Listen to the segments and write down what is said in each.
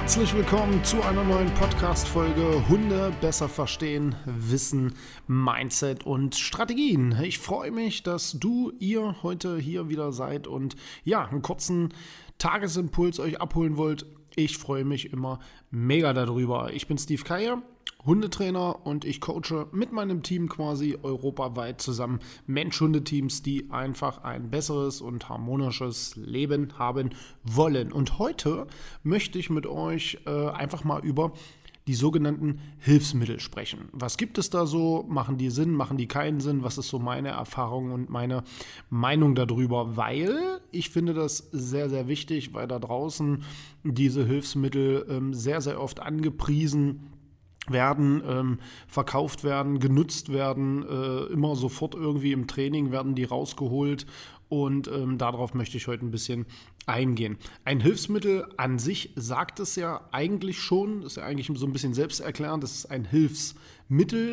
Herzlich willkommen zu einer neuen Podcast-Folge Hunde besser verstehen, Wissen, Mindset und Strategien. Ich freue mich, dass du, ihr heute hier wieder seid und ja, einen kurzen Tagesimpuls euch abholen wollt. Ich freue mich immer mega darüber. Ich bin Steve Keier Hundetrainer und ich coache mit meinem Team quasi europaweit zusammen Mensch-Hundeteams, die einfach ein besseres und harmonisches Leben haben wollen. Und heute möchte ich mit euch äh, einfach mal über die sogenannten Hilfsmittel sprechen. Was gibt es da so? Machen die Sinn? Machen die keinen Sinn? Was ist so meine Erfahrung und meine Meinung darüber? Weil ich finde das sehr, sehr wichtig, weil da draußen diese Hilfsmittel ähm, sehr, sehr oft angepriesen werden, ähm, verkauft werden, genutzt werden, äh, immer sofort irgendwie im Training werden die rausgeholt und ähm, darauf möchte ich heute ein bisschen eingehen. Ein Hilfsmittel an sich sagt es ja eigentlich schon, ist ja eigentlich so ein bisschen selbsterklärend, das ist ein Hilfsmittel.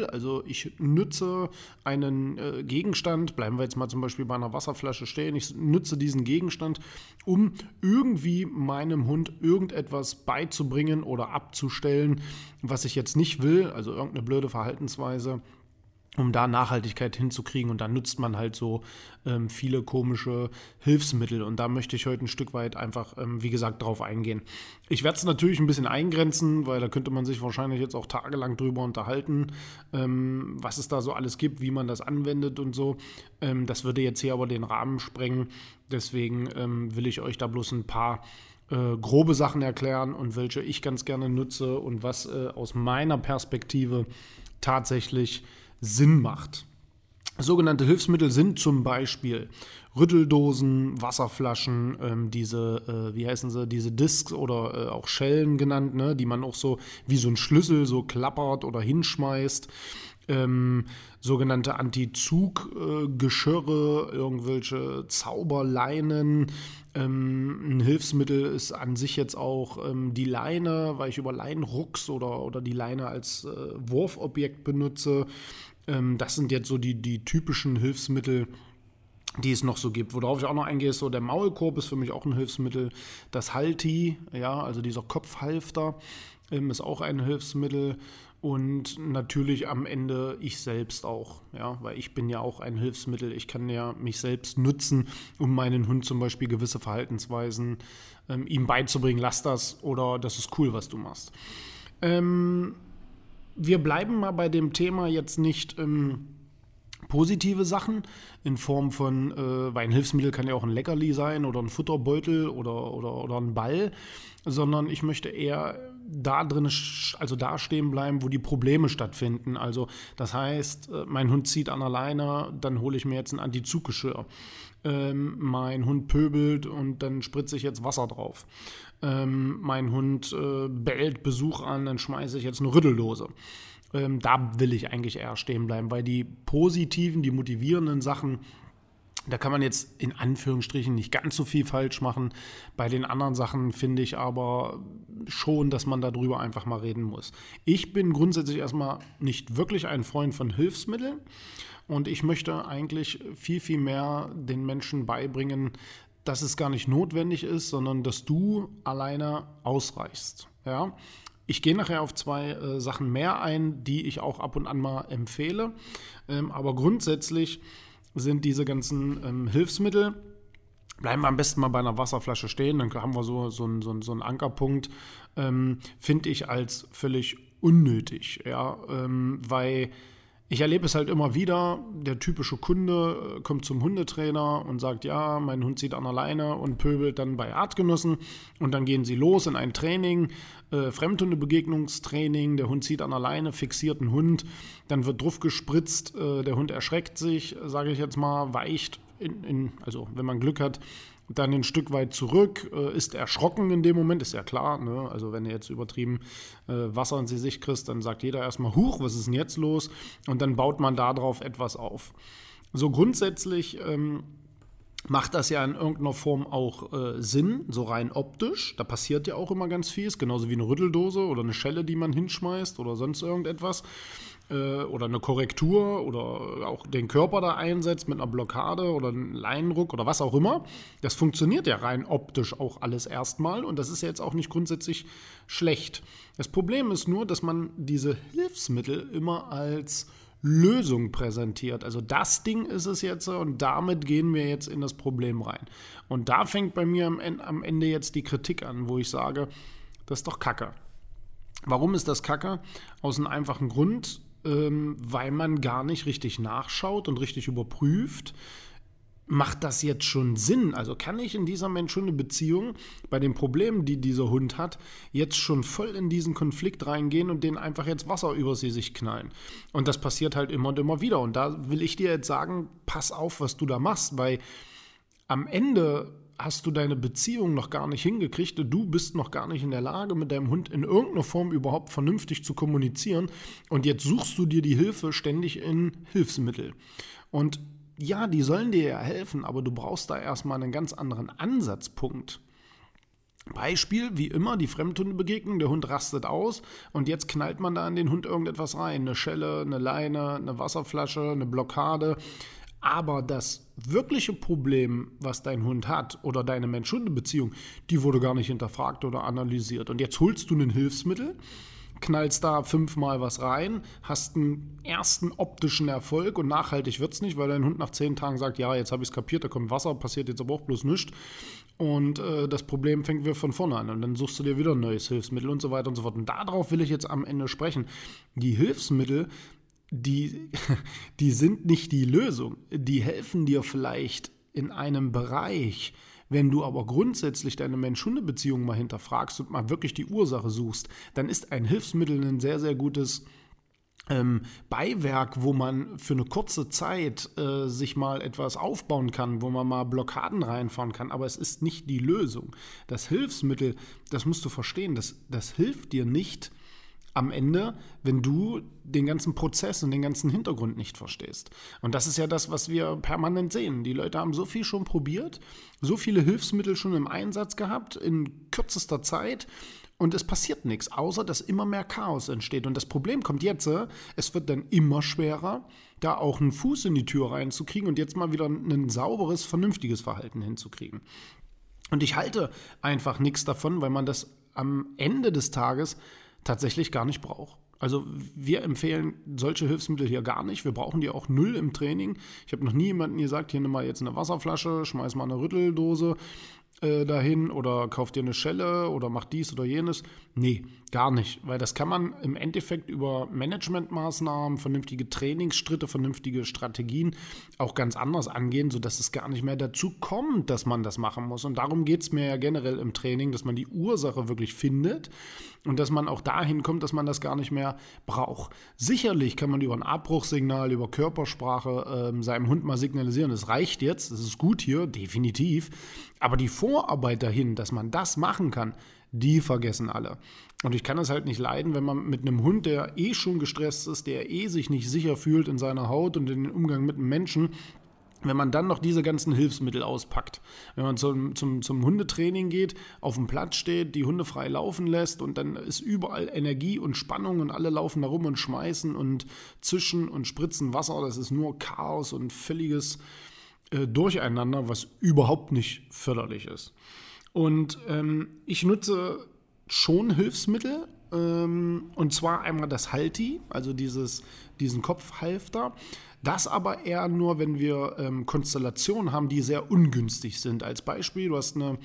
Also ich nütze einen äh, Gegenstand, bleiben wir jetzt mal zum Beispiel bei einer Wasserflasche stehen, ich nütze diesen Gegenstand, um irgendwie meinem Hund irgendetwas beizubringen oder abzustellen, was ich jetzt nicht will, also irgendeine blöde Verhaltensweise um da Nachhaltigkeit hinzukriegen. Und da nutzt man halt so ähm, viele komische Hilfsmittel. Und da möchte ich heute ein Stück weit einfach, ähm, wie gesagt, drauf eingehen. Ich werde es natürlich ein bisschen eingrenzen, weil da könnte man sich wahrscheinlich jetzt auch tagelang drüber unterhalten, ähm, was es da so alles gibt, wie man das anwendet und so. Ähm, das würde jetzt hier aber den Rahmen sprengen. Deswegen ähm, will ich euch da bloß ein paar äh, grobe Sachen erklären und welche ich ganz gerne nutze und was äh, aus meiner Perspektive tatsächlich Sinn macht. Sogenannte Hilfsmittel sind zum Beispiel Rütteldosen, Wasserflaschen, ähm, diese, äh, wie heißen sie, diese Discs oder äh, auch Schellen genannt, ne, die man auch so wie so ein Schlüssel so klappert oder hinschmeißt. Ähm, sogenannte Anti-Zug-Geschirre, irgendwelche Zauberleinen. Ähm, ein Hilfsmittel ist an sich jetzt auch ähm, die Leine, weil ich über Leinenrucks oder, oder die Leine als äh, Wurfobjekt benutze. Ähm, das sind jetzt so die, die typischen Hilfsmittel, die es noch so gibt. Worauf ich auch noch eingehe, ist so der Maulkorb ist für mich auch ein Hilfsmittel. Das Halti, ja, also dieser Kopfhalfter ähm, ist auch ein Hilfsmittel. Und natürlich am Ende ich selbst auch, ja, weil ich bin ja auch ein Hilfsmittel. Ich kann ja mich selbst nutzen, um meinen Hund zum Beispiel gewisse Verhaltensweisen ähm, ihm beizubringen. Lass das oder das ist cool, was du machst. Ähm, wir bleiben mal bei dem Thema jetzt nicht ähm, positive Sachen in Form von, äh, weil ein Hilfsmittel kann ja auch ein Leckerli sein oder ein Futterbeutel oder, oder, oder ein Ball, sondern ich möchte eher da drin, also da stehen bleiben, wo die Probleme stattfinden. Also das heißt, äh, mein Hund zieht an der Leine, dann hole ich mir jetzt ein Antizuggeschirr. Ähm, mein Hund pöbelt und dann spritze ich jetzt Wasser drauf. Ähm, mein Hund äh, bellt Besuch an, dann schmeiße ich jetzt eine Rüttellose. Ähm, da will ich eigentlich eher stehen bleiben, weil die positiven, die motivierenden Sachen, da kann man jetzt in Anführungsstrichen nicht ganz so viel falsch machen. Bei den anderen Sachen finde ich aber schon, dass man darüber einfach mal reden muss. Ich bin grundsätzlich erstmal nicht wirklich ein Freund von Hilfsmitteln und ich möchte eigentlich viel, viel mehr den Menschen beibringen, dass es gar nicht notwendig ist, sondern dass du alleine ausreichst. Ja? Ich gehe nachher auf zwei äh, Sachen mehr ein, die ich auch ab und an mal empfehle. Ähm, aber grundsätzlich sind diese ganzen ähm, Hilfsmittel, bleiben wir am besten mal bei einer Wasserflasche stehen, dann haben wir so, so, einen, so, so einen Ankerpunkt, ähm, finde ich als völlig unnötig. Ja? Ähm, weil ich erlebe es halt immer wieder, der typische Kunde äh, kommt zum Hundetrainer und sagt, ja, mein Hund zieht an alleine und pöbelt dann bei Artgenossen. Und dann gehen sie los in ein Training, äh, Fremdhundebegegnungstraining, der Hund zieht an alleine, fixiert einen Hund, dann wird drauf gespritzt, äh, der Hund erschreckt sich, sage ich jetzt mal, weicht, in, in, also wenn man Glück hat, dann ein Stück weit zurück, äh, ist erschrocken in dem Moment, ist ja klar. Ne? Also wenn du jetzt übertrieben äh, Wasser ins Gesicht kriegst, dann sagt jeder erstmal, huch, was ist denn jetzt los? Und dann baut man darauf etwas auf. So grundsätzlich ähm, macht das ja in irgendeiner Form auch äh, Sinn, so rein optisch. Da passiert ja auch immer ganz viel, ist genauso wie eine Rütteldose oder eine Schelle, die man hinschmeißt oder sonst irgendetwas äh, oder eine Korrektur oder auch den Körper da einsetzt mit einer Blockade oder einem Leinenruck oder was auch immer. Das funktioniert ja rein optisch auch alles erstmal und das ist ja jetzt auch nicht grundsätzlich schlecht. Das Problem ist nur, dass man diese Hilfsmittel immer als Lösung präsentiert. Also das Ding ist es jetzt und damit gehen wir jetzt in das Problem rein. Und da fängt bei mir am Ende jetzt die Kritik an, wo ich sage, das ist doch Kacke. Warum ist das Kacke? Aus einem einfachen Grund, ähm, weil man gar nicht richtig nachschaut und richtig überprüft. Macht das jetzt schon Sinn? Also kann ich in dieser Mensch-Hunde-Beziehung bei den Problemen, die dieser Hund hat, jetzt schon voll in diesen Konflikt reingehen und den einfach jetzt Wasser über sie sich knallen? Und das passiert halt immer und immer wieder. Und da will ich dir jetzt sagen, pass auf, was du da machst, weil am Ende hast du deine Beziehung noch gar nicht hingekriegt, du bist noch gar nicht in der Lage, mit deinem Hund in irgendeiner Form überhaupt vernünftig zu kommunizieren und jetzt suchst du dir die Hilfe ständig in Hilfsmittel. Und ja, die sollen dir ja helfen, aber du brauchst da erstmal einen ganz anderen Ansatzpunkt. Beispiel, wie immer, die Fremdhundebegegnung, der Hund rastet aus und jetzt knallt man da an den Hund irgendetwas rein. Eine Schelle, eine Leine, eine Wasserflasche, eine Blockade. Aber das wirkliche Problem, was dein Hund hat oder deine Mensch-Hunde-Beziehung, die wurde gar nicht hinterfragt oder analysiert. Und jetzt holst du ein Hilfsmittel, knallst da fünfmal was rein, hast einen ersten optischen Erfolg und nachhaltig wird es nicht, weil dein Hund nach zehn Tagen sagt, ja, jetzt habe ich es kapiert, da kommt Wasser, passiert jetzt aber auch bloß nichts. Und äh, das Problem fängt wieder von vorne an. Und dann suchst du dir wieder ein neues Hilfsmittel und so weiter und so fort. Und darauf will ich jetzt am Ende sprechen. Die Hilfsmittel die, die sind nicht die Lösung. Die helfen dir vielleicht in einem Bereich. Wenn du aber grundsätzlich deine Mensch-Hunde-Beziehung mal hinterfragst und mal wirklich die Ursache suchst, dann ist ein Hilfsmittel ein sehr, sehr gutes ähm, Beiwerk, wo man für eine kurze Zeit äh, sich mal etwas aufbauen kann, wo man mal Blockaden reinfahren kann, aber es ist nicht die Lösung. Das Hilfsmittel, das musst du verstehen, das, das hilft dir nicht, am Ende, wenn du den ganzen Prozess und den ganzen Hintergrund nicht verstehst. Und das ist ja das, was wir permanent sehen. Die Leute haben so viel schon probiert, so viele Hilfsmittel schon im Einsatz gehabt, in kürzester Zeit. Und es passiert nichts, außer dass immer mehr Chaos entsteht. Und das Problem kommt jetzt, es wird dann immer schwerer, da auch einen Fuß in die Tür reinzukriegen und jetzt mal wieder ein sauberes, vernünftiges Verhalten hinzukriegen. Und ich halte einfach nichts davon, weil man das am Ende des Tages tatsächlich gar nicht braucht. Also wir empfehlen solche Hilfsmittel hier gar nicht. Wir brauchen die auch null im Training. Ich habe noch nie jemanden gesagt, hier nimm mal jetzt eine Wasserflasche, schmeiß mal eine Rütteldose äh, dahin oder kauf dir eine Schelle oder mach dies oder jenes. Nee, gar nicht, weil das kann man im Endeffekt über Managementmaßnahmen, vernünftige Trainingsschritte, vernünftige Strategien auch ganz anders angehen, sodass es gar nicht mehr dazu kommt, dass man das machen muss. Und darum geht es mir ja generell im Training, dass man die Ursache wirklich findet und dass man auch dahin kommt, dass man das gar nicht mehr braucht. Sicherlich kann man über ein Abbruchsignal, über Körpersprache äh, seinem Hund mal signalisieren, das reicht jetzt, das ist gut hier, definitiv. Aber die Vorarbeit dahin, dass man das machen kann, die vergessen alle. Und ich kann es halt nicht leiden, wenn man mit einem Hund, der eh schon gestresst ist, der eh sich nicht sicher fühlt in seiner Haut und in den Umgang mit einem Menschen, wenn man dann noch diese ganzen Hilfsmittel auspackt, wenn man zum, zum, zum Hundetraining geht, auf dem Platz steht, die Hunde frei laufen lässt und dann ist überall Energie und Spannung und alle laufen da rum und schmeißen und zischen und spritzen Wasser, das ist nur Chaos und völliges äh, Durcheinander, was überhaupt nicht förderlich ist. Und ähm, ich nutze schon Hilfsmittel, ähm, und zwar einmal das Halti, also dieses, diesen Kopfhalfter. Das aber eher nur, wenn wir ähm, Konstellationen haben, die sehr ungünstig sind. Als Beispiel, du hast eine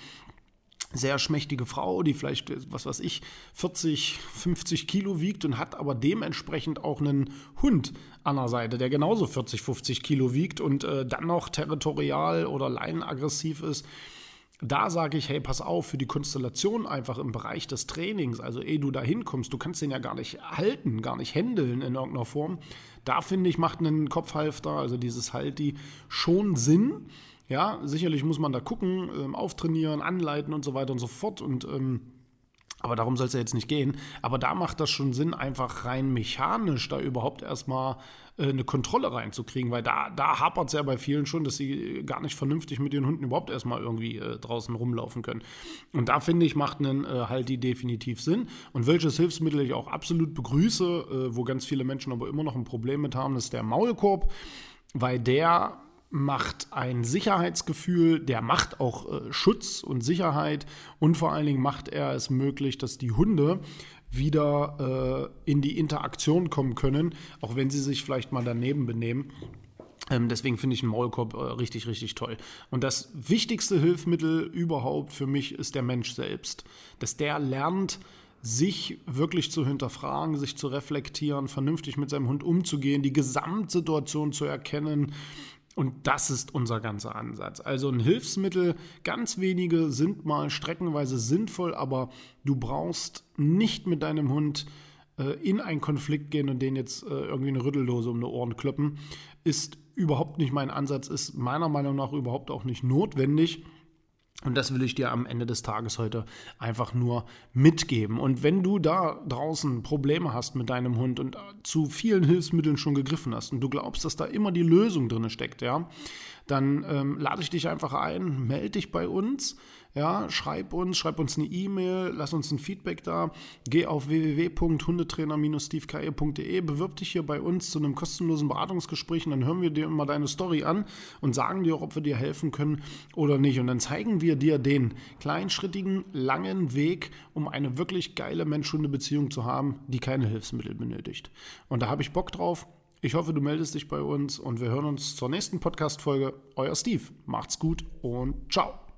sehr schmächtige Frau, die vielleicht, was weiß ich, 40, 50 Kilo wiegt und hat aber dementsprechend auch einen Hund an der Seite, der genauso 40, 50 Kilo wiegt und äh, dann noch territorial oder leinenaggressiv ist. Da sage ich, hey, pass auf, für die Konstellation einfach im Bereich des Trainings, also ehe du da hinkommst, du kannst den ja gar nicht halten, gar nicht händeln in irgendeiner Form. Da finde ich, macht ein Kopfhalfter, also dieses Halti, schon Sinn ja, sicherlich muss man da gucken, ähm, auftrainieren, anleiten und so weiter und so fort. Und ähm, aber darum soll es ja jetzt nicht gehen. Aber da macht das schon Sinn, einfach rein mechanisch da überhaupt erstmal äh, eine Kontrolle reinzukriegen, weil da, da hapert es ja bei vielen schon, dass sie gar nicht vernünftig mit ihren Hunden überhaupt erstmal irgendwie äh, draußen rumlaufen können. Und da finde ich, macht einen äh, halt die definitiv Sinn. Und welches Hilfsmittel ich auch absolut begrüße, äh, wo ganz viele Menschen aber immer noch ein Problem mit haben, ist der Maulkorb, weil der macht ein Sicherheitsgefühl, der macht auch äh, Schutz und Sicherheit und vor allen Dingen macht er es möglich, dass die Hunde wieder äh, in die Interaktion kommen können, auch wenn sie sich vielleicht mal daneben benehmen. Ähm, deswegen finde ich einen Maulkorb äh, richtig, richtig toll. Und das wichtigste Hilfsmittel überhaupt für mich ist der Mensch selbst. Dass der lernt, sich wirklich zu hinterfragen, sich zu reflektieren, vernünftig mit seinem Hund umzugehen, die Gesamtsituation zu erkennen und das ist unser ganzer Ansatz. Also ein Hilfsmittel, ganz wenige sind mal streckenweise sinnvoll, aber du brauchst nicht mit deinem Hund äh, in einen Konflikt gehen und den jetzt äh, irgendwie eine Rüttellose um die Ohren kloppen. Ist überhaupt nicht mein Ansatz, ist meiner Meinung nach überhaupt auch nicht notwendig. Und das will ich dir am Ende des Tages heute einfach nur mitgeben. Und wenn du da draußen Probleme hast mit deinem Hund und zu vielen Hilfsmitteln schon gegriffen hast und du glaubst, dass da immer die Lösung drin steckt, ja, dann ähm, lade ich dich einfach ein, melde dich bei uns. Ja, schreib uns, schreib uns eine E-Mail, lass uns ein Feedback da. Geh auf www.hundetrainer-steveke.de, bewirb dich hier bei uns zu einem kostenlosen Beratungsgespräch und dann hören wir dir immer deine Story an und sagen dir, ob wir dir helfen können oder nicht. Und dann zeigen wir dir den kleinschrittigen, langen Weg, um eine wirklich geile Mensch-Hunde-Beziehung zu haben, die keine Hilfsmittel benötigt. Und da habe ich Bock drauf. Ich hoffe, du meldest dich bei uns und wir hören uns zur nächsten Podcast-Folge. Euer Steve. Macht's gut und ciao.